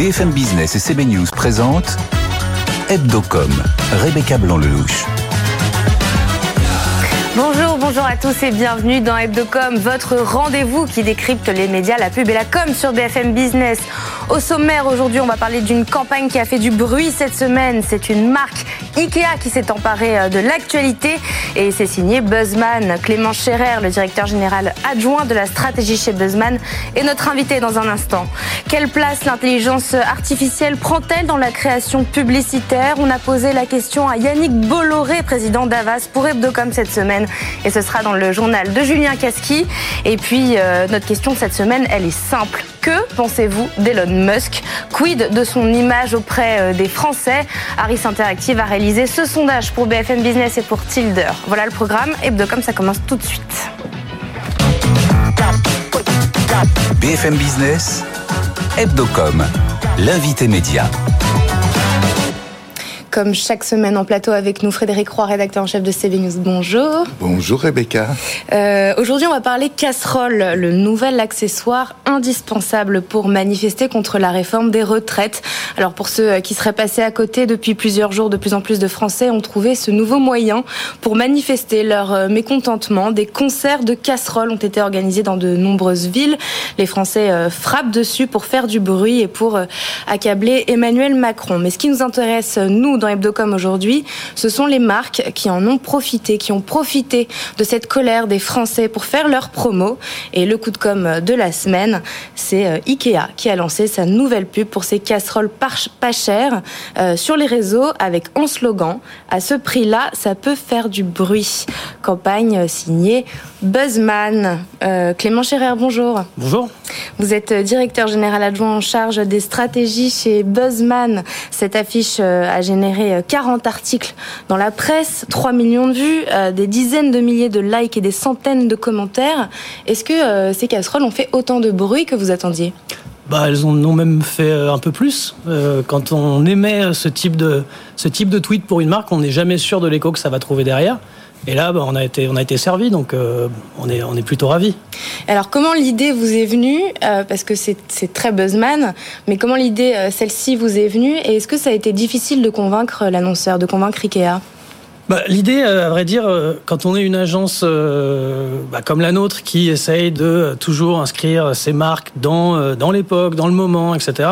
BFM Business et CB News présentent Hebdocom, Rebecca Blanc-Lelouch. Bonjour, bonjour à tous et bienvenue dans Hebdocom, votre rendez-vous qui décrypte les médias, la pub et la com sur BFM Business. Au sommaire aujourd'hui, on va parler d'une campagne qui a fait du bruit cette semaine. C'est une marque Ikea qui s'est emparée euh, de l'actualité et c'est signé Buzzman. Clément Scherer, le directeur général adjoint de la stratégie chez Buzzman, est notre invité dans un instant. Quelle place l'intelligence artificielle prend-elle dans la création publicitaire? On a posé la question à Yannick Bolloré, président d'Avas, pour Hebdocom cette semaine et ce sera dans le journal de Julien Casqui. Et puis, euh, notre question cette semaine, elle est simple. Que pensez-vous d'Elon Musk? Quid de son image auprès euh, des Français? Harris Interactive ce sondage pour BFM Business et pour Tilder. Voilà le programme. Hebdocom, ça commence tout de suite. BFM Business, Hebdocom, l'invité média. Comme chaque semaine en plateau avec nous, Frédéric Roy, rédacteur en chef de CB News. Bonjour. Bonjour Rebecca. Euh, Aujourd'hui, on va parler casserole, le nouvel accessoire indispensable pour manifester contre la réforme des retraites. Alors pour ceux qui seraient passés à côté depuis plusieurs jours, de plus en plus de Français ont trouvé ce nouveau moyen pour manifester leur euh, mécontentement. Des concerts de casseroles ont été organisés dans de nombreuses villes. Les Français euh, frappent dessus pour faire du bruit et pour euh, accabler Emmanuel Macron. Mais ce qui nous intéresse, nous, dans Hebdocom aujourd'hui, ce sont les marques qui en ont profité, qui ont profité de cette colère des Français pour faire leur promo. Et le coup de com de la semaine, c'est euh, Ikea qui a lancé sa nouvelle pub pour ses casseroles pas chères euh, sur les réseaux avec un slogan à ce prix-là, ça peut faire du bruit. Campagne signée Buzzman. Euh, Clément Scherer, bonjour. Bonjour. Vous êtes directeur général adjoint en charge des stratégies chez Buzzman. Cette affiche a généré 40 articles dans la presse, 3 millions de vues, des dizaines de milliers de likes et des centaines de commentaires. Est-ce que ces casseroles ont fait autant de bruit que vous attendiez? Bah, elles en ont même fait un peu plus. Euh, quand on émet ce type de ce type de tweet pour une marque, on n'est jamais sûr de l'écho que ça va trouver derrière. Et là, bah, on a été on a été servi, donc euh, on est on est plutôt ravis. Alors comment l'idée vous est venue euh, Parce que c'est très buzzman, mais comment l'idée euh, celle-ci vous est venue Et est-ce que ça a été difficile de convaincre l'annonceur, de convaincre Ikea? Bah, L'idée, à vrai dire, quand on est une agence euh, bah, comme la nôtre qui essaye de toujours inscrire ses marques dans, dans l'époque, dans le moment, etc.,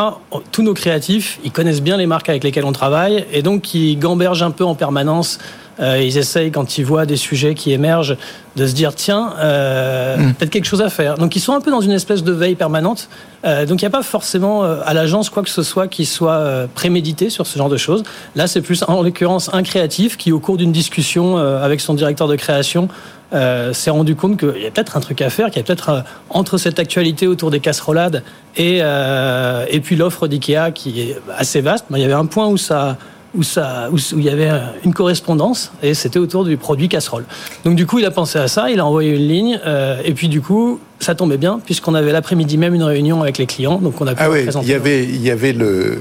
tous nos créatifs, ils connaissent bien les marques avec lesquelles on travaille et donc ils gambergent un peu en permanence. Euh, ils essayent, quand ils voient des sujets qui émergent, de se dire tiens, euh, mm. peut-être quelque chose à faire. Donc ils sont un peu dans une espèce de veille permanente. Euh, donc il n'y a pas forcément à l'agence quoi que ce soit qui soit prémédité sur ce genre de choses. Là, c'est plus en l'occurrence un créatif qui, au cours d'une discussion avec son directeur de création, euh, s'est rendu compte qu'il y a peut-être un truc à faire, qu'il y a peut-être entre cette actualité autour des casserolades et, euh, et puis l'offre d'IKEA qui est assez vaste, il y avait un point où ça où, ça, où, il y avait une correspondance et c'était autour du produit casserole. Donc du coup, il a pensé à ça, il a envoyé une ligne euh, et puis du coup, ça tombait bien puisqu'on avait l'après-midi même une réunion avec les clients, donc on a pu ah oui, Il y avait, il y avait le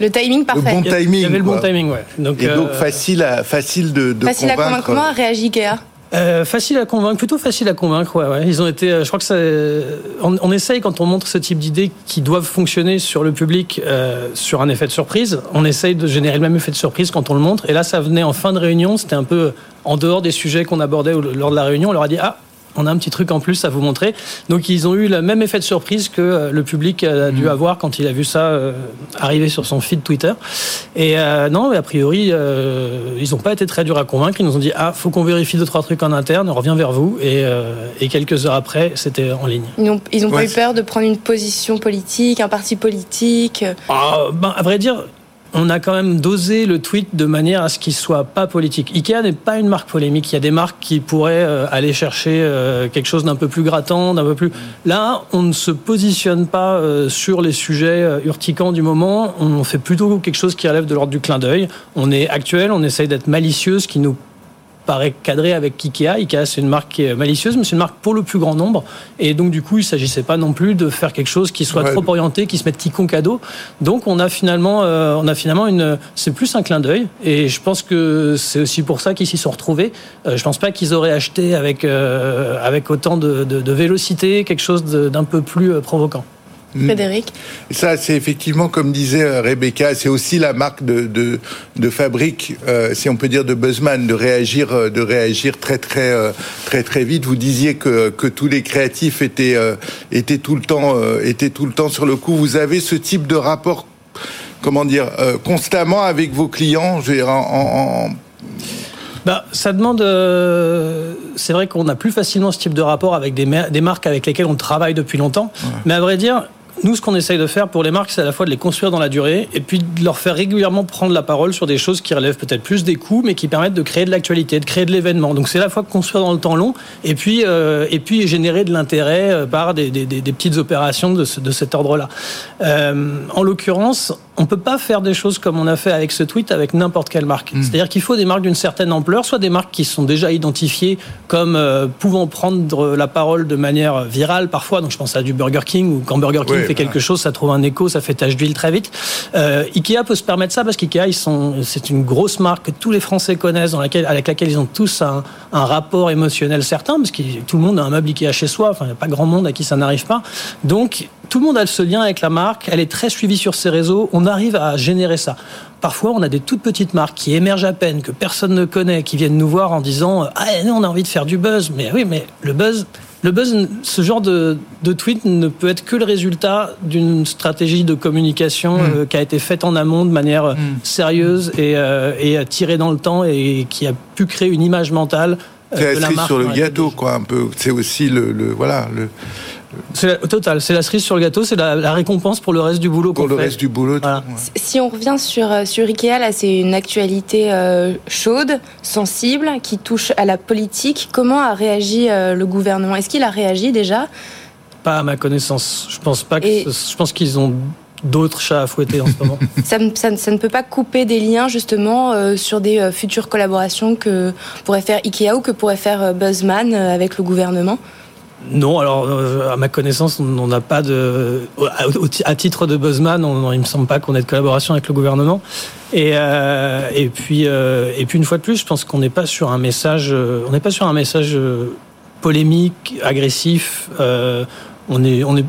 le timing parfait. Le bon timing. Il y avait le bon timing, ouais. Donc, et donc euh, facile à facile de, de facile convaincre. à convaincre. Comment a réagi Ikea euh, facile à convaincre, plutôt facile à convaincre. Ouais, ouais. Ils ont été. Je crois que ça. On, on essaye quand on montre ce type d'idées qui doivent fonctionner sur le public euh, sur un effet de surprise. On essaye de générer le même effet de surprise quand on le montre. Et là, ça venait en fin de réunion. C'était un peu en dehors des sujets qu'on abordait lors de la réunion. On leur a dit ah on a un petit truc en plus à vous montrer. Donc ils ont eu le même effet de surprise que euh, le public a dû mmh. avoir quand il a vu ça euh, arriver sur son feed Twitter. Et euh, non, a priori, ils n'ont pas été très durs à convaincre. Ils nous ont dit ah, faut qu'on vérifie deux trois trucs en interne. On revient vers vous. Et, quelques heures après, c'était en ligne. Ils n'ont pas eu peur de prendre une position politique, un parti politique. Ah, ben, à vrai dire on a quand même dosé le tweet de manière à ce qu'il soit pas politique. Ikea n'est pas une marque polémique. Il y a des marques qui pourraient euh, aller chercher euh, quelque chose d'un peu plus grattant, d'un peu plus. Là, on ne se positionne pas euh, sur les sujets urticants du moment. On fait plutôt quelque chose qui relève de l'ordre du clin d'œil. On est actuel, on essaye d'être malicieux, ce qui nous paraît cadré avec Ikea. Ikea, c'est une marque qui est malicieuse, mais c'est une marque pour le plus grand nombre. Et donc, du coup, il ne s'agissait pas non plus de faire quelque chose qui soit trop orienté, qui se mette quiconque à dos. Donc, on a finalement, euh, on a finalement une, c'est plus un clin d'œil. Et je pense que c'est aussi pour ça qu'ils s'y sont retrouvés. Euh, je pense pas qu'ils auraient acheté avec, euh, avec autant de, de, de, vélocité quelque chose d'un peu plus euh, provoquant. Mm. Frédéric Ça, c'est effectivement, comme disait euh, Rebecca, c'est aussi la marque de, de, de fabrique, euh, si on peut dire, de Buzzman, de réagir, euh, de réagir très, très, très, très vite. Vous disiez que, que tous les créatifs étaient, étaient, tout le temps, étaient tout le temps sur le coup. Vous avez ce type de rapport, comment dire, constamment avec vos clients, je veux dire, en, bah, ça demande. c'est vrai qu'on a plus facilement ce type de rapport avec des, des, marques avec lesquelles on travaille depuis longtemps. Mais à vrai dire, nous, ce qu'on essaye de faire pour les marques, c'est à la fois de les construire dans la durée et puis de leur faire régulièrement prendre la parole sur des choses qui relèvent peut-être plus des coûts, mais qui permettent de créer de l'actualité, de créer de l'événement. Donc c'est à la fois construire dans le temps long et puis, euh, générer de l'intérêt euh, par des, petites opérations de cet ordre-là. Euh, en l'occurrence, on peut pas faire des choses comme on a fait avec ce tweet avec n'importe quelle marque. Hmm. C'est-à-dire qu'il faut des marques d'une certaine ampleur, soit des marques qui sont déjà identifiées comme euh, pouvant prendre la parole de manière virale parfois. Donc je pense à du Burger King ou quand Burger King fait quelque chose, ça trouve un écho, ça fait tache d'huile très vite. Euh, Ikea peut se permettre ça parce qu'Ikea, ils sont, c'est une grosse marque que tous les Français connaissent, dans laquelle, avec laquelle ils ont tous un, un rapport émotionnel certain, parce que tout le monde a un meuble Ikea chez soi. Enfin, il n'y a pas grand monde à qui ça n'arrive pas. Donc tout le monde a ce lien avec la marque, elle est très suivie sur ses réseaux, on arrive à générer ça. Parfois, on a des toutes petites marques qui émergent à peine, que personne ne connaît, qui viennent nous voir en disant Ah, on a envie de faire du buzz. Mais oui, mais le buzz, le buzz, ce genre de, tweet ne peut être que le résultat d'une stratégie de communication hmm. euh, qui a été faite en amont de manière hmm. sérieuse et, euh, et tirée dans le temps et qui a pu créer une image mentale. Euh, c'est la cerise sur le gâteau, quoi, un peu. C'est aussi le, le voilà le c'est total, c'est la cerise sur le gâteau, c'est la, récompense pour le reste du boulot. Pour le reste du boulot. Si on revient sur euh, sur Ikea, là, c'est une actualité euh, chaude, sensible, qui touche à la politique. Comment a réagi euh, le gouvernement? Est-ce qu'il a réagi déjà? Pas à ma connaissance. Je pense pas que. Je pense qu'ils ont d'autres chats à fouetter en ce moment. ça, ne peut pas couper des liens justement sur des futures collaborations que pourrait faire Ikea ou que pourrait faire Buzzman avec le gouvernement? Non, alors euh, à ma connaissance, on n'a pas de, à titre de buzzman, on, il me semble pas qu'on ait de collaboration avec le gouvernement. Et, euh, et puis euh, et puis une fois de plus, je pense qu'on n'est pas sur un message, on n'est pas sur un message polémique, agressif. on est, on est,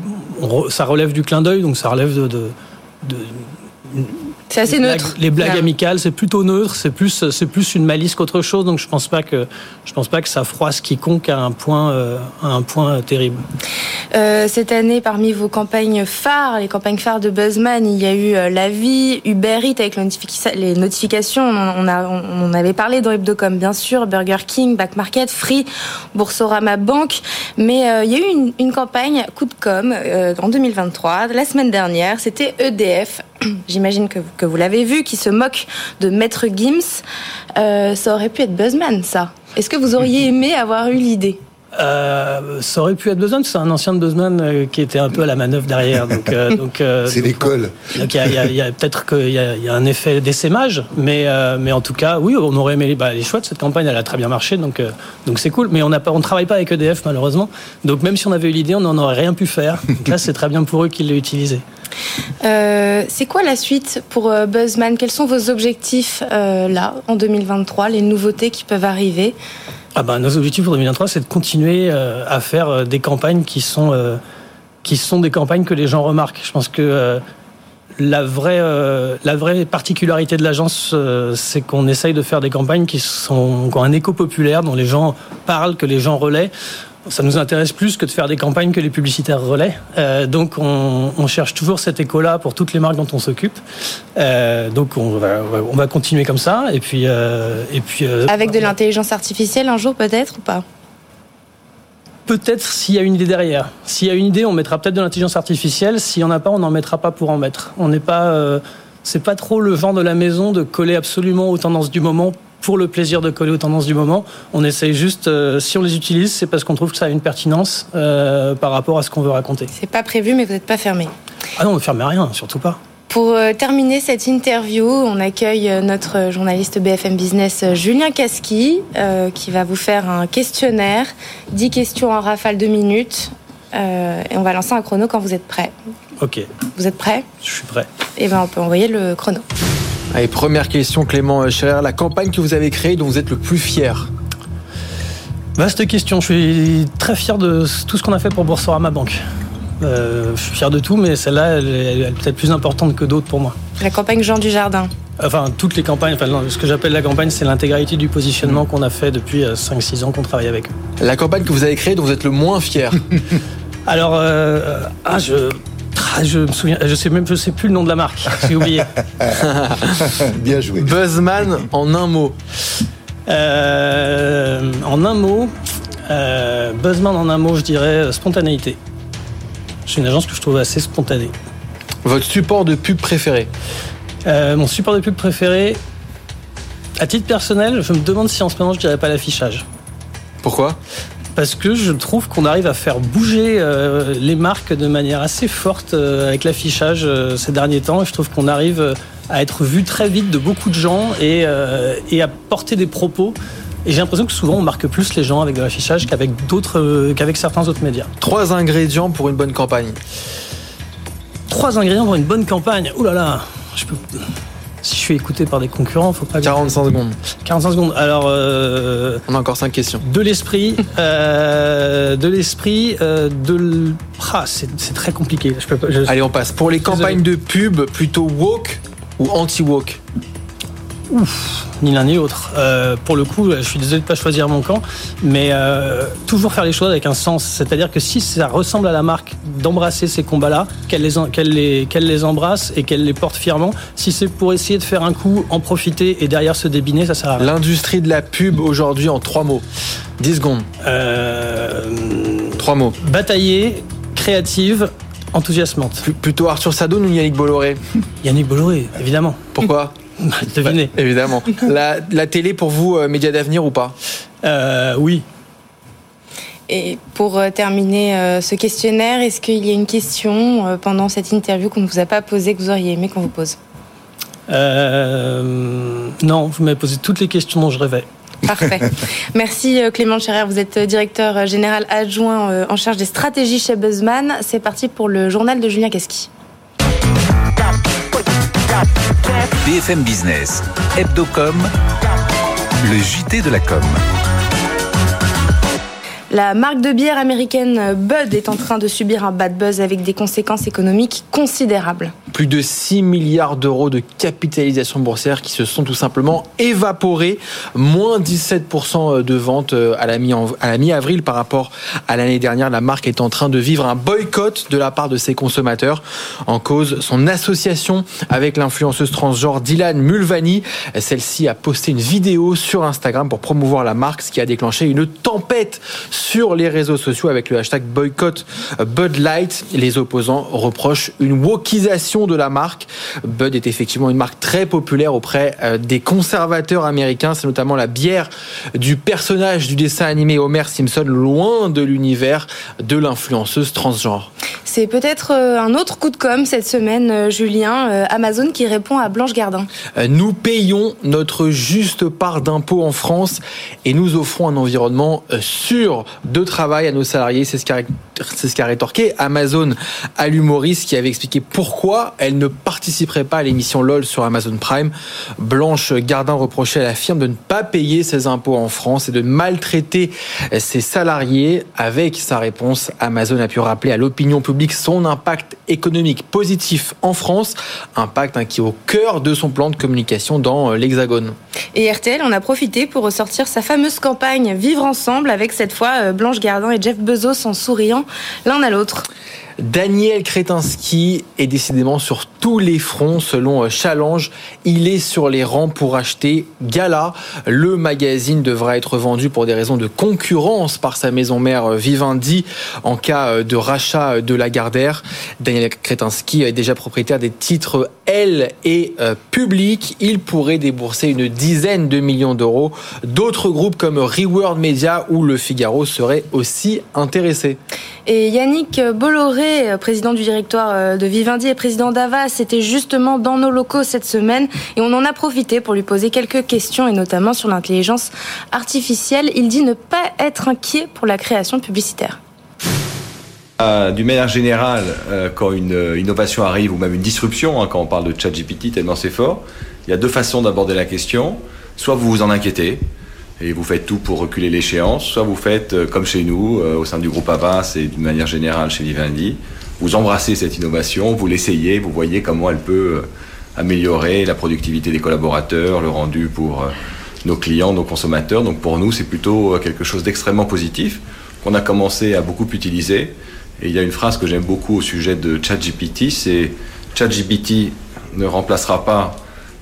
ça relève du clin d'œil, donc ça relève de, c'est assez neutre. les blagues amicales, c'est plutôt neutre, c'est plus, c'est plus une malice qu'autre chose. Donc je pense pas que, je pense pas que ça froisse quiconque à un point, euh, à un point terrible. Euh, cette année, parmi vos campagnes phares, les campagnes phares de Buzzman, il y a eu euh, La Vie, Uber Eats avec les notifications. On, a, on avait parlé dans Hebdocom, bien sûr, Burger King, Back Market, Free, Boursorama Bank. Mais il y a eu une, une campagne coup de com en 2023, la semaine dernière. C'était EDF j'imagine que, que, vous l'avez vu, qui se moque de Maître Gims. Euh, ça aurait pu être Buzzman, ça. Est-ce que vous auriez aimé avoir eu l'idée? Euh, ça aurait pu être Buzzman, c'est un ancien de Buzzman euh, qui était un peu à la manœuvre derrière. Donc, donc c'est l'école. Donc il y a, y a, peut-être qu'il y, y, a un effet d'essaimage, mais mais en tout cas, oui, on aurait aimé. Bah, les choix de cette campagne, elle a très bien marché, donc donc c'est cool. Mais on n'a pas, on travaille pas avec EDF malheureusement. Donc même si on avait eu l'idée, on n'en aurait rien pu faire. Donc là, c'est très bien pour eux qu'ils l'aient utilisé. Euh, c'est quoi la suite pour euh, Buzzman? Quels sont vos objectifs euh, là, en 2023, les nouveautés qui peuvent arriver? Ah ben, Nos objectifs pour 2023, c'est de continuer à faire des campagnes qui sont, qui sont des campagnes que les gens remarquent. Je pense que la vraie, la vraie particularité de l'agence, c'est qu'on essaye de faire des campagnes qui, sont, qui ont un écho populaire, dont les gens parlent, que les gens relaient ça nous intéresse plus que de faire des campagnes que les publicitaires relaient. Euh, donc on, cherche toujours cet écho-là pour toutes les marques dont on s'occupe. Euh, donc on va, on va continuer comme ça. Et puis, euh, et puis avec de l'intelligence artificielle un jour peut-être ou pas? Peut-être s'il y a une idée derrière. S'il y a une idée, on mettra peut-être de l'intelligence artificielle. S'il y en a pas, on n'en mettra pas pour en mettre. On n'est pas c'est pas trop le vent de la maison de coller absolument aux tendances du moment pour le plaisir de coller aux tendances du moment. On essaye juste, euh, si on les utilise, c'est parce qu'on trouve que ça a une pertinence euh, par rapport à ce qu'on veut raconter. C'est pas prévu, mais vous n'êtes pas fermé. Ah non, on ne ferme rien, surtout pas. Pour euh, terminer cette interview, on accueille notre journaliste BFM Business Julien Casqui qui va vous faire un questionnaire, 10 questions en rafale de minutes et on va lancer un chrono quand vous êtes prêt. Ok. Vous êtes prêt? Je suis prêt. Et eh bien on peut envoyer le chrono. Allez, première question, Clément Scherer. La campagne que vous avez créée, dont vous êtes le plus fier Vaste question. Je suis très fier de tout ce qu'on a fait pour Boursorama Banque. je suis fier de tout, mais celle-là, elle, est peut-être plus importante que d'autres pour moi. La campagne Jean du Jardin. Enfin, toutes les campagnes, enfin, ce que j'appelle la campagne, c'est l'intégralité du positionnement qu'on a fait depuis 5-6 ans qu'on travaille avec eux. La campagne que vous avez créée dont vous êtes le moins fier Alors, ah, je, je me souviens, je sais même, je sais plus le nom de la marque. J'ai oublié. Bien joué. Buzzman en un mot. Euh, en un mot, euh, Buzzman en un mot, je dirais euh, spontanéité. C'est une agence que je trouve assez spontanée. Votre support de pub préféré Mon support de pub préféré, à titre personnel, je me demande si en ce moment je dirais pas l'affichage. Pourquoi? Parce que je trouve qu'on arrive à faire bouger euh, les marques de manière assez forte euh, avec l'affichage euh, ces derniers temps. Et je trouve qu'on arrive à être vu très vite de beaucoup de gens et, et à porter des propos. Et j'ai l'impression que souvent on marque plus les gens avec de l'affichage qu'avec d'autres, qu'avec certains autres médias. Trois ingrédients pour une bonne campagne. Trois ingrédients pour une bonne campagne. Ouh là là, je peux si je suis écouté par des concurrents, faut pas. 45 secondes. 45 secondes. Alors. Euh, On a encore 5 questions. De l'esprit, euh, de l'esprit, euh, de. Ah, c'est très compliqué. Je peux pas, Allez, on passe. Pour les campagnes de pub, plutôt woke ou anti-woke? Ouf, ni l'un ni l'autre. Euh, pour le coup, je suis désolé de ne pas choisir mon camp, mais euh, toujours faire les choses avec un sens. C'est-à-dire que si ça ressemble à la marque d'embrasser ces combats-là, qu'elle les, qu'elle les, qu'elle les embrasse et qu'elle les porte fièrement, si c'est pour essayer de faire un coup, en profiter et derrière se débiner, ça sert à rien. L'industrie de la pub aujourd'hui en trois mots. 10 secondes. Euh... Trois mots. Batailler, créative, enthousiasmante. plutôt Arthur Sadoun ou Yannick Bolloré? Yannick Bolloré, évidemment. Pourquoi? Devinez. Bah, évidemment. La, télé pour vous, euh, média d'avenir ou pas? Euh, Oui. Et pour euh, terminer ce questionnaire, est-ce qu'il y a une question pendant cette interview qu'on ne vous a pas posée que vous auriez aimé qu'on vous pose? Non, vous m'avez posé toutes les questions dont je rêvais. Parfait. Merci Clément Scherer, vous êtes directeur général adjoint en charge des stratégies chez Buzzman. C'est parti pour le journal de Julien Casqui. BFM Business, Hebdocom, le JT de la com. La marque de bière américaine Bud est en train de subir un bad buzz avec des conséquences économiques considérables. Plus de 6 milliards d'euros de capitalisation boursière qui se sont tout simplement évaporés. Moins 17% de ventes euh, à la mi-avril par rapport à l'année dernière. La marque est en train de vivre un boycott de la part de ses consommateurs. En cause, son association avec l'influenceuse transgenre Dylan Mulvaney. Celle-ci a posté une vidéo sur Instagram pour promouvoir la marque, ce qui a déclenché une tempête sur les réseaux sociaux avec le hashtag boycott Bud Light. Les opposants reprochent une wokisation de la marque. Bud est effectivement une marque très populaire auprès euh, des conservateurs américains. C'est notamment la bière du personnage du dessin animé Homer Simpson, loin de l'univers de l'influenceuse transgenre. C'est peut-être euh, un autre coup de com cette semaine, euh, Julien. Amazon qui répond à Blanche Gardin. Nous payons notre juste part d'impôts en France et nous offrons un environnement sûr de travail à nos salariés. C'est ce qu'a rétorqué Amazon à l'humoriste qui avait expliqué pourquoi elle ne participerait pas à l'émission LOL sur Amazon Prime. Blanche Gardin reprochait à la firme de ne pas payer ses impôts en France et de maltraiter ses salariés. Avec sa réponse, Amazon a pu rappeler à l'opinion publique son impact économique positif en France, impact hein, qui est au cœur de son plan de communication dans l'Hexagone. Et RTL en a profité pour ressortir sa fameuse campagne Vivre ensemble avec cette fois euh, Blanche Gardin et Jeff Bezos en souriant l'un à l'autre. Daniel Kretinsky est décidément sur tous les fronts selon euh, Challenge. Il est sur les rangs pour acheter Gala. Le magazine devra être vendu pour des raisons de concurrence par sa maison mère euh, Vivendi en cas de rachat de Lagardère. Daniel Kretinsky est déjà propriétaire des titres L et Public. Il pourrait débourser une dizaine de millions d'euros. D'autres groupes comme Reward Media ou Le Figaro seraient aussi intéressés. Et Yannick Bolloré, président du directoire euh, de Vivendi et président d'Avas, était justement dans nos locaux cette semaine et on en a profité pour lui poser quelques questions et notamment sur l'intelligence artificielle. Il dit ne pas être inquiet pour la création publicitaire. D'une manière générale, euh, quand une euh, innovation arrive ou même une disruption, hein, quand on parle de ChatGPT tellement c'est fort, il y a deux façons d'aborder la question. Soit vous vous en inquiétez, et vous faites tout pour reculer l'échéance, soit vous faites euh, comme chez nous, au sein du groupe Avas et d'une manière générale chez Vivendi, vous embrassez cette innovation, vous l'essayez, vous voyez comment elle peut améliorer la productivité des collaborateurs, le rendu pour nos clients, nos consommateurs. Donc pour nous, c'est plutôt quelque chose d'extrêmement positif qu'on a commencé à beaucoup utiliser. Et il y a une phrase que j'aime beaucoup au sujet de ChatGPT, c'est ChatGPT ne remplacera pas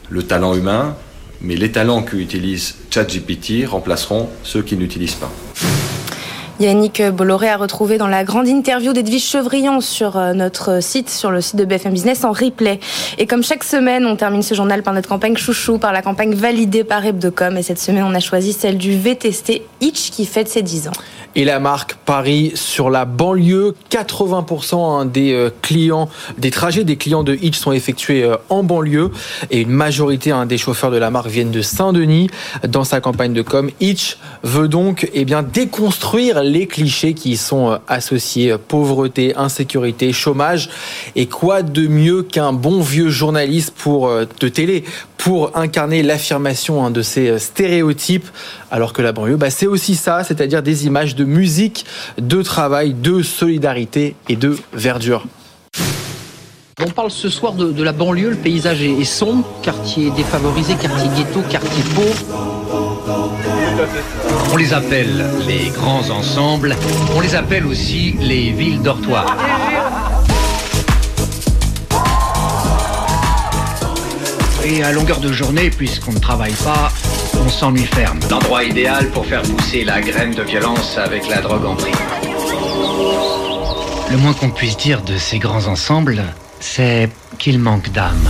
le talent humain, mais les talents qu'utilise ChatGPT remplaceront ceux qui n'utilisent pas. Yannick Bolloré a retrouvé dans la grande interview d'Edwige Chevrillon sur euh, notre site, sur le site de BFM Business en replay. Et comme chaque semaine, on termine ce journal par notre campagne chouchou, par la campagne validée par Hebdocom. Et cette semaine, on a choisi celle du VTST Itch qui fête ses 10 ans. Et la marque Paris sur la banlieue. 80% hein, des euh, clients, des trajets des clients de Hitch sont effectués euh, en banlieue. Et une majorité hein, des chauffeurs de la marque viennent de Saint-Denis. Dans sa campagne de com, Hitch veut donc eh bien, déconstruire les clichés qui y sont euh, associés. Pauvreté, insécurité, chômage. Et quoi de mieux qu'un bon vieux journaliste pour, de télé pour incarner l'affirmation hein, de ces stéréotypes? Alors que la banlieue, bah, c'est aussi ça, c'est-à-dire des images de musique, de travail, de solidarité et de verdure. On parle ce soir de, la banlieue, le paysage est, sombre, quartier défavorisé, quartier ghetto, quartier pauvre. On les appelle les grands ensembles, on les appelle aussi les villes dortoirs. Et à longueur de journée, puisqu'on ne travaille pas, on s'ennuie ferme. L'endroit idéal pour faire pousser la graine de violence avec la drogue en prix. Le moins qu'on puisse dire de ces grands ensembles, c'est qu'ils manquent d'âme.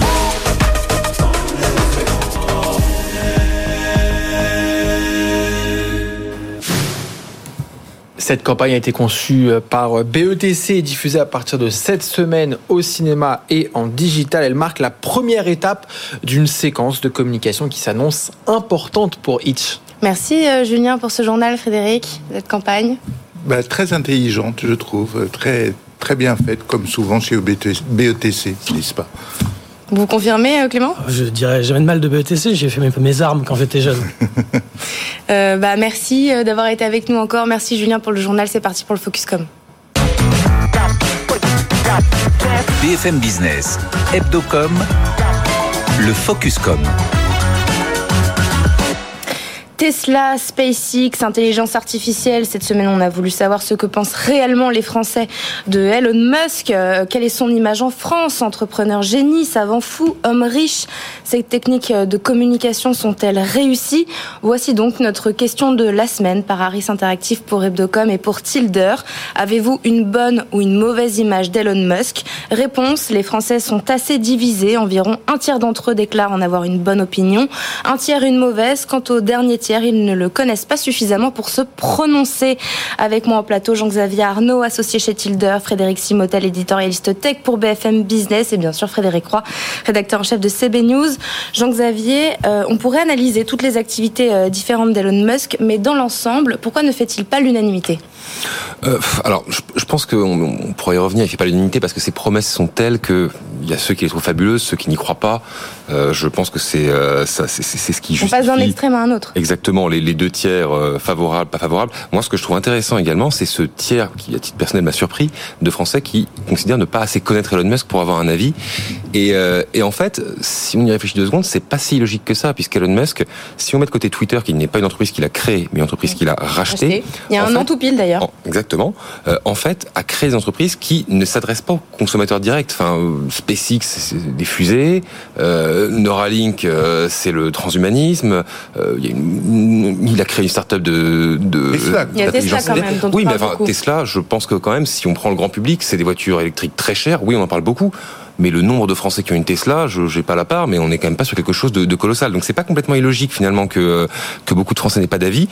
Cette campagne a été conçue euh, par euh, BETC et diffusée à partir de cette semaine au cinéma et en digital. Elle marque la première étape d'une séquence de communication qui s'annonce importante pour Itch. Merci euh, Julien pour ce journal, Frédéric, cette campagne. Bah, très intelligente, je trouve, très, très bien faite, comme souvent chez BETC, n'est-ce pas? Vous confirmez, Clément? Je dirais jamais de mal de BETC, j'ai fait mes armes quand j'étais jeune. euh, bah, merci euh, d'avoir été avec nous encore. Merci Julien pour le journal. C'est parti pour le Focuscom. BFM Business, Hebdocom, le Focuscom. Tesla, SpaceX, intelligence artificielle. Cette semaine, on a voulu savoir ce que pensent réellement les Français de Elon Musk. Euh, quelle est son image en France Entrepreneur génie, savant fou, homme riche? Ces techniques de communication sont-elles réussies? Voici donc notre question de la semaine par Harris Interactive pour Hebdocom et pour Tilder. Avez-vous une bonne ou une mauvaise image d'Elon Musk? Réponse, les Français sont assez divisés. Environ un tiers d'entre eux déclarent en avoir une bonne opinion, un tiers une mauvaise. Quant au dernier tiers, ils ne le connaissent pas suffisamment pour se prononcer. Avec moi en plateau, Jean-Xavier Arnaud, associé chez Tilder, Frédéric Simotel, éditorialiste tech pour BFM Business et bien sûr Frédéric Roy, rédacteur en chef de CB News. Jean-Xavier, euh, on pourrait analyser toutes les activités euh, différentes d'Elon Musk, mais dans l'ensemble, pourquoi ne fait-il pas l'unanimité? Euh, alors, je, pense qu'on pourrait y revenir. Il fait pas l'unanimité parce que ses promesses sont telles que il y a ceux qui les trouvent fabuleuses, ceux qui n'y croient pas. Euh, je pense que c'est euh, ça, c'est ce qui justifie. On passe d'un extrême à un autre. Exactement, les, les deux tiers euh, favorables, pas favorables. Moi, ce que je trouve intéressant également, c'est ce tiers qui, à titre personnel, m'a surpris, de Français qui considèrent ne pas assez connaître Elon Musk pour avoir un avis. Et, et en fait, si on y réfléchit deux secondes, c'est pas si logique que ça, puisqu'Elon Musk, si on met de côté Twitter, qui n'est pas une entreprise qu'il a créée, mais une entreprise qu'il a rachetée. Il y a un an tout pile d'ailleurs. Exactement. en fait, a créé des entreprises qui ne s'adressent pas aux consommateurs directs. Enfin, SpaceX, c'est des fusées. Neuralink euh, c'est le transhumanisme. Euh, il, a créé une start-up de, de Tesla. Il y a Tesla quand même. oui, mais Tesla, je pense que quand même, si on prend le grand public, c'est des voitures électriques très chères. Oui, on en parle beaucoup. Mais le nombre de Français qui ont une Tesla, je n'ai pas la part, mais on n'est quand même pas sur quelque chose de, colossal. Donc c'est pas complètement illogique finalement que que beaucoup de Français n'aient pas d'avis.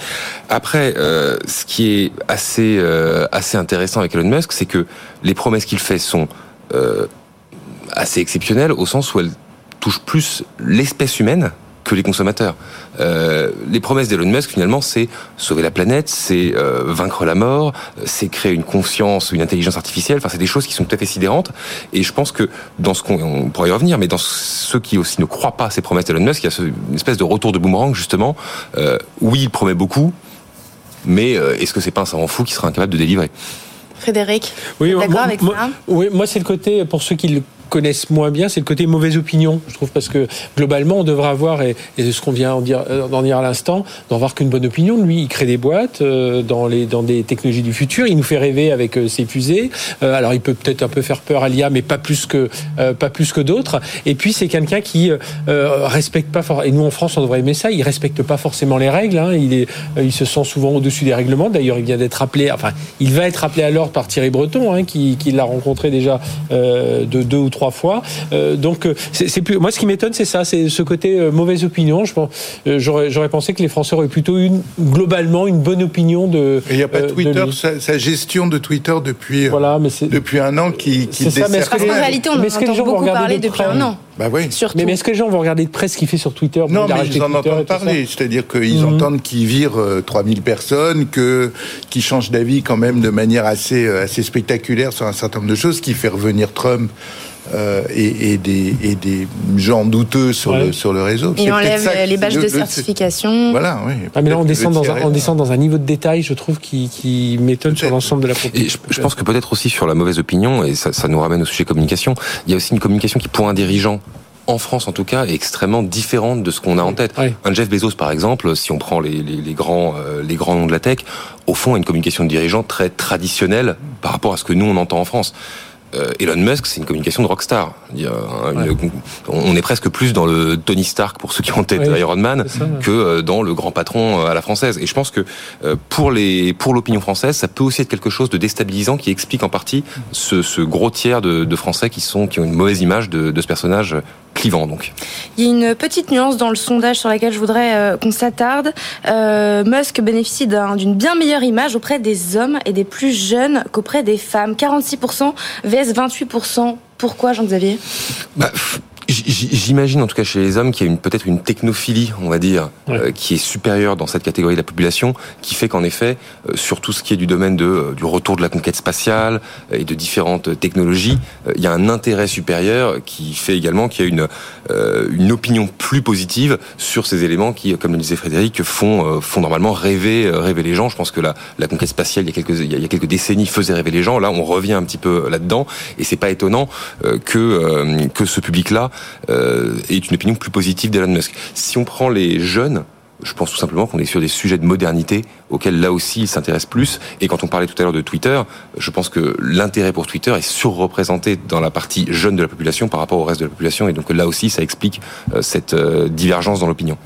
Après, euh, ce qui est assez assez intéressant avec Elon Musk, c'est que les promesses qu'il fait sont assez exceptionnelles au sens où elles touche plus l'espèce humaine que les consommateurs. Euh, les promesses d'Elon Musk, finalement, c'est sauver la planète, c'est euh, vaincre la mort, c'est créer une conscience, une intelligence artificielle. Enfin, c'est des choses qui sont tout à fait sidérantes. Et je pense que dans ce qu'on on pourrait y revenir, mais dans ceux qui aussi ne croient pas à ces promesses d'Elon Musk, il y a une espèce de retour de boomerang justement. Euh, oui, il promet beaucoup, mais est-ce que c'est pas un savant fou qui sera incapable de délivrer? Frédéric Oui, d'accord avec moi- ça? oui, moi c'est le côté, pour ceux qui le connaissent moins bien, c'est le côté mauvaise opinion, je trouve, parce que globalement, on devrait avoir, et, et ce qu'on vient dire, euh, d'en dire à l'instant, d'en avoir qu'une bonne opinion lui. Il crée des boîtes euh, dans, les, dans des technologies du futur, il nous fait rêver avec euh, ses fusées. Alors, il peut peut-être un peu faire peur à l'IA, mais pas plus que, pas plus que d'autres. Et puis, c'est quelqu'un qui respecte pas, et nous en France, on devrait aimer ça, il respecte pas forcément les règles, hein. il, est, il se sent souvent au-dessus des règlements. D'ailleurs, il vient d'être appelé, enfin, il va être appelé à l'ordre par Thierry Breton, hein, qui, qui l'a rencontré déjà euh, de deux ou trois fois. Euh, donc, euh, c'est plus. Moi, ce qui m'étonne, c'est ça, c'est ce côté euh, mauvaise opinion. Je pense, euh, j'aurais, j'aurais pensé que les Français auraient plutôt une globalement une bonne opinion de. Il n'y a pas euh, Twitter, sa, sa gestion de Twitter depuis, Voilà, mais c'est. depuis un an qui, qui C'est ça, mais Parce qu'en réalité, on en Mais est-ce que les entend gens vont beaucoup regarder parler de depuis un an. Bah oui. Surtout. Mais, mais est-ce que les gens vont regarder de près ce qu'il fait sur Twitter Non, mais ils en entendent parler. C'est-à-dire qu'ils Mhm. entendent qu'ils virent euh, 3000 personnes, que qui changent d'avis quand même de manière assez assez spectaculaire sur un certain nombre de choses, qui fait revenir Trump. Euh, et, et des, et des gens douteux sur, Ouais. le, sur le réseau. Il peut-être enlève les badges de le- certification. Voilà, oui. Ah mais là on descend dans un, tirer. on descend dans un niveau de détail, je trouve, qui, qui m'étonne sur l'ensemble de la Et proposition. je, je pense que peut-être aussi sur la mauvaise opinion, et ça, ça nous ramène au sujet communication, il y a aussi une communication qui, pour un dirigeant, en France en tout cas, est extrêmement différente de ce qu'on a en tête. Un Jeff Bezos, par exemple, si on prend les, les, les grands, euh, les grands noms de la tech, au fond, a une communication de dirigeant très traditionnelle par rapport à ce que nous, on entend en France. Euh, Elon Musk, c'est une communication de rockstar. Il y a un- une- on est presque plus dans le Tony Stark pour ceux qui ont en tête Ouais, Iron Man c'est ça, ouais. que euh, dans le grand patron euh, à la française. Et je pense que euh, pour les pour l'opinion française, ça peut aussi être quelque chose de déstabilisant qui explique en partie ce, ce gros tiers de, de Français qui sont qui ont une mauvaise image de, de ce personnage clivant. Donc, Il y a une petite nuance dans le sondage sur laquelle je voudrais euh, qu'on s'attarde. Euh, Musk bénéficie d'un- d'une bien meilleure image auprès des hommes et des plus jeunes qu'auprès des femmes. 46% vs 28%. Pourquoi, Jean-Xavier? Bah, j'imagine en tout cas chez les hommes qu'il y a une peut-être une technophilie, on va dire, euh, qui est supérieure dans cette catégorie de la population, qui fait qu'en effet, euh, sur tout ce qui est du domaine de euh, du retour de la conquête spatiale et de différentes technologies, il y a un intérêt supérieur qui fait également qu'il y a une une opinion plus positive sur ces éléments qui, comme le disait Frédéric, font font normalement rêver rêver les gens. Je pense que la la conquête spatiale il y a quelques il y a- quelques décennies faisait rêver les gens. Là, on revient un petit peu là-dedans et c'est pas étonnant que que ce public-là euh, ait une opinion plus positive d'Elon Musk. Si on prend les jeunes je pense tout simplement qu'on est sur des sujets de modernité auxquels là aussi ils s'intéressent plus. Et quand on parlait tout à l'heure de Twitter, je pense que l'intérêt pour Twitter est surreprésenté dans la partie jeune de la population par rapport au reste de la population. Et donc là aussi, ça explique euh, cette euh, divergence dans l'opinion.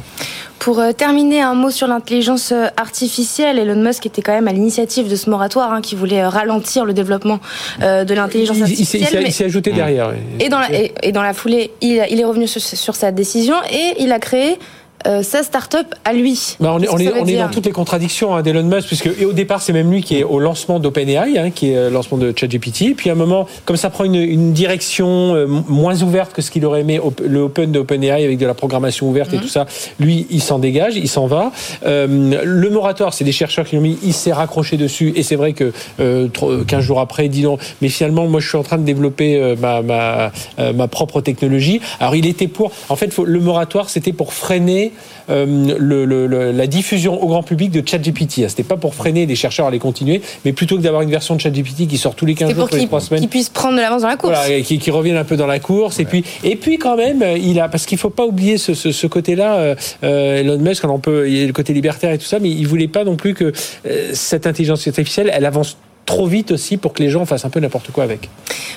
Pour euh, terminer, un mot sur l'intelligence artificielle. Elon Musk était quand même à l'initiative de ce moratoire hein, qui voulait ralentir le développement euh, de l'intelligence Il, il il artificielle. s'est mais- il s'est ajouté derrière. Et dans la, et, et dans la foulée, il, il est revenu sur, sur sa décision et il a créé euh, sa start-up à lui. Bah, on est, on on dans toutes les contradictions hein, d'Elon Musk, puisque et au départ, c'est même lui qui est au lancement d'OpenAI, hein, qui est euh, le lancement de ChatGPT. Et puis à un moment, comme ça prend une, une direction euh, moins ouverte que ce qu'il aurait aimé, op- le Open d'OpenAI avec de la programmation ouverte et tout ça, lui, il s'en dégage, il s'en va. Euh, le moratoire, c'est des chercheurs qui l'ont mis, il s'est raccroché dessus. Et c'est vrai que euh, tro- 15 jours après, il dit non, mais finalement, moi, je suis en train de développer euh, ma, ma, euh, ma propre technologie. Alors, il était pour. En fait, faut- le moratoire, c'était pour freiner euh, le, le- le- la diffusion au grand public de ChatGPT. Ah, C'était pas pour freiner les chercheurs à les continuer, mais plutôt que d'avoir une version de ChatGPT qui sort tous les 15 C'est jours, tous les qu'il 3 semaines. qu'il puisse prendre de l'avance dans la course. Voilà, qui, qui reviennent un peu dans la course. Et puis, et puis quand même, il a parce qu'il faut pas oublier ce, ce, ce côté-là. euh, euh, Elon Musk, on peut, il y a le côté libertaire et tout ça, mais il voulait pas non plus que euh, cette intelligence artificielle, elle avance trop vite aussi pour que les gens fassent un peu n'importe quoi avec.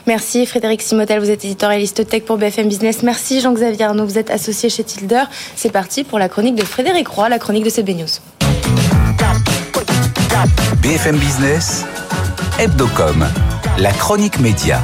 Merci Frédéric Simotel, vous êtes éditorialiste tech pour BFM Business. Merci Jean-Xavier Arnaud, vous êtes associé chez Tilder. C'est parti pour la chronique de Frédéric Roy, la chronique de CB News. BFM Business, Hebdocom, la chronique média.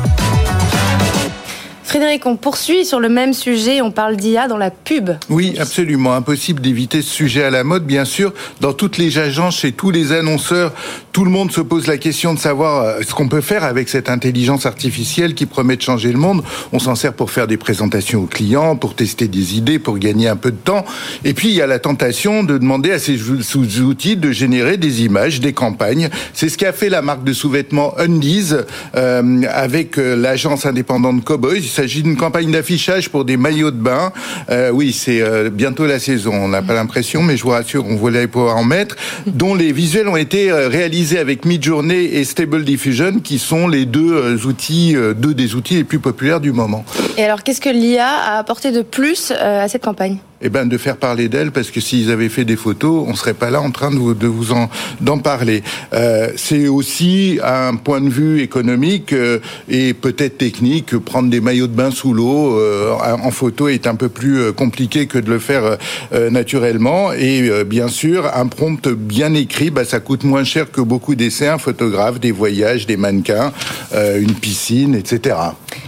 Frédéric, on poursuit sur le même sujet, on parle d'IA dans la pub. Oui, absolument. Impossible d'éviter ce sujet à la mode, bien sûr. Dans toutes les agences, chez tous les annonceurs, tout le monde se pose la question de savoir euh, ce qu'on peut faire avec cette intelligence artificielle qui promet de changer le monde. On s'en sert pour faire des présentations aux clients, pour tester des idées, pour gagner un peu de temps. Et puis, il y a la tentation de demander à ces sous- outils de générer des images, des campagnes. C'est ce qu'a fait la marque de sous-vêtements Undies euh, avec euh, l'agence indépendante Cowboys. Ils s'agit d'une campagne d'affichage pour des maillots de bain. Euh, oui, c'est euh, bientôt la saison. On n'a pas l'impression, mais je vous rassure, on voulait pouvoir en mettre. Dont les visuels ont été euh, réalisés avec Midjourney et Stable Diffusion, qui sont les deux outils, deux des outils les plus populaires du moment. Et alors, qu'est-ce que l'IA a apporté de plus à cette campagne? Eh ben de faire parler d'elle parce que s'ils avaient fait des photos, on serait pas là en train de vous, de vous en d'en parler. Euh, c'est aussi un point de vue économique euh, et peut-être technique. Prendre des maillots de bain sous l'eau euh, en photo est un peu plus euh, compliqué que de le faire euh, naturellement. Et euh, bien sûr, un prompt bien écrit, bah, ça coûte moins cher que beaucoup d'essais. Un photographe, des voyages, des mannequins, euh, une piscine, etc.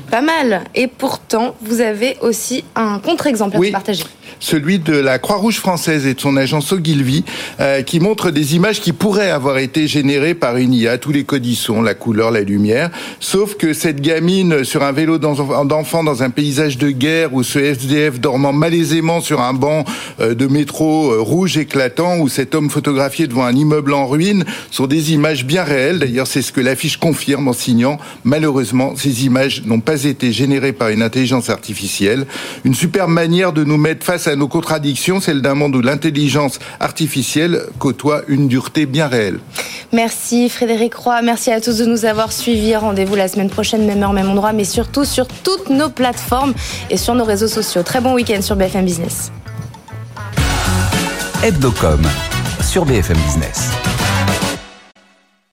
Pas mal. Et pourtant, vous avez aussi un contre-exemple à Oui. partager. Celui de la Croix-Rouge française et de son agence Ogilvy, euh, qui montre des images qui pourraient avoir été générées par une IA, tous les sont, la couleur, la lumière, sauf que cette gamine sur un vélo d'enfant dans un paysage de guerre ou ce SDF dormant malaisément sur un banc euh, de métro euh, rouge éclatant ou cet homme photographié devant un immeuble en ruine sont des images bien réelles. D'ailleurs, c'est ce que l'affiche confirme en signant. Malheureusement, ces images n'ont pas été générées par une intelligence artificielle. Une superbe manière de nous mettre face à nos contradictions, celle d'un monde où l'intelligence artificielle côtoie une dureté bien réelle. Merci Frédéric Roy, merci à tous de nous avoir suivis. Rendez-vous la semaine prochaine, même heure, même endroit, mais surtout sur toutes nos plateformes et sur nos réseaux sociaux. Très bon week-end sur BFM Business. Hebdocom sur BFM Business.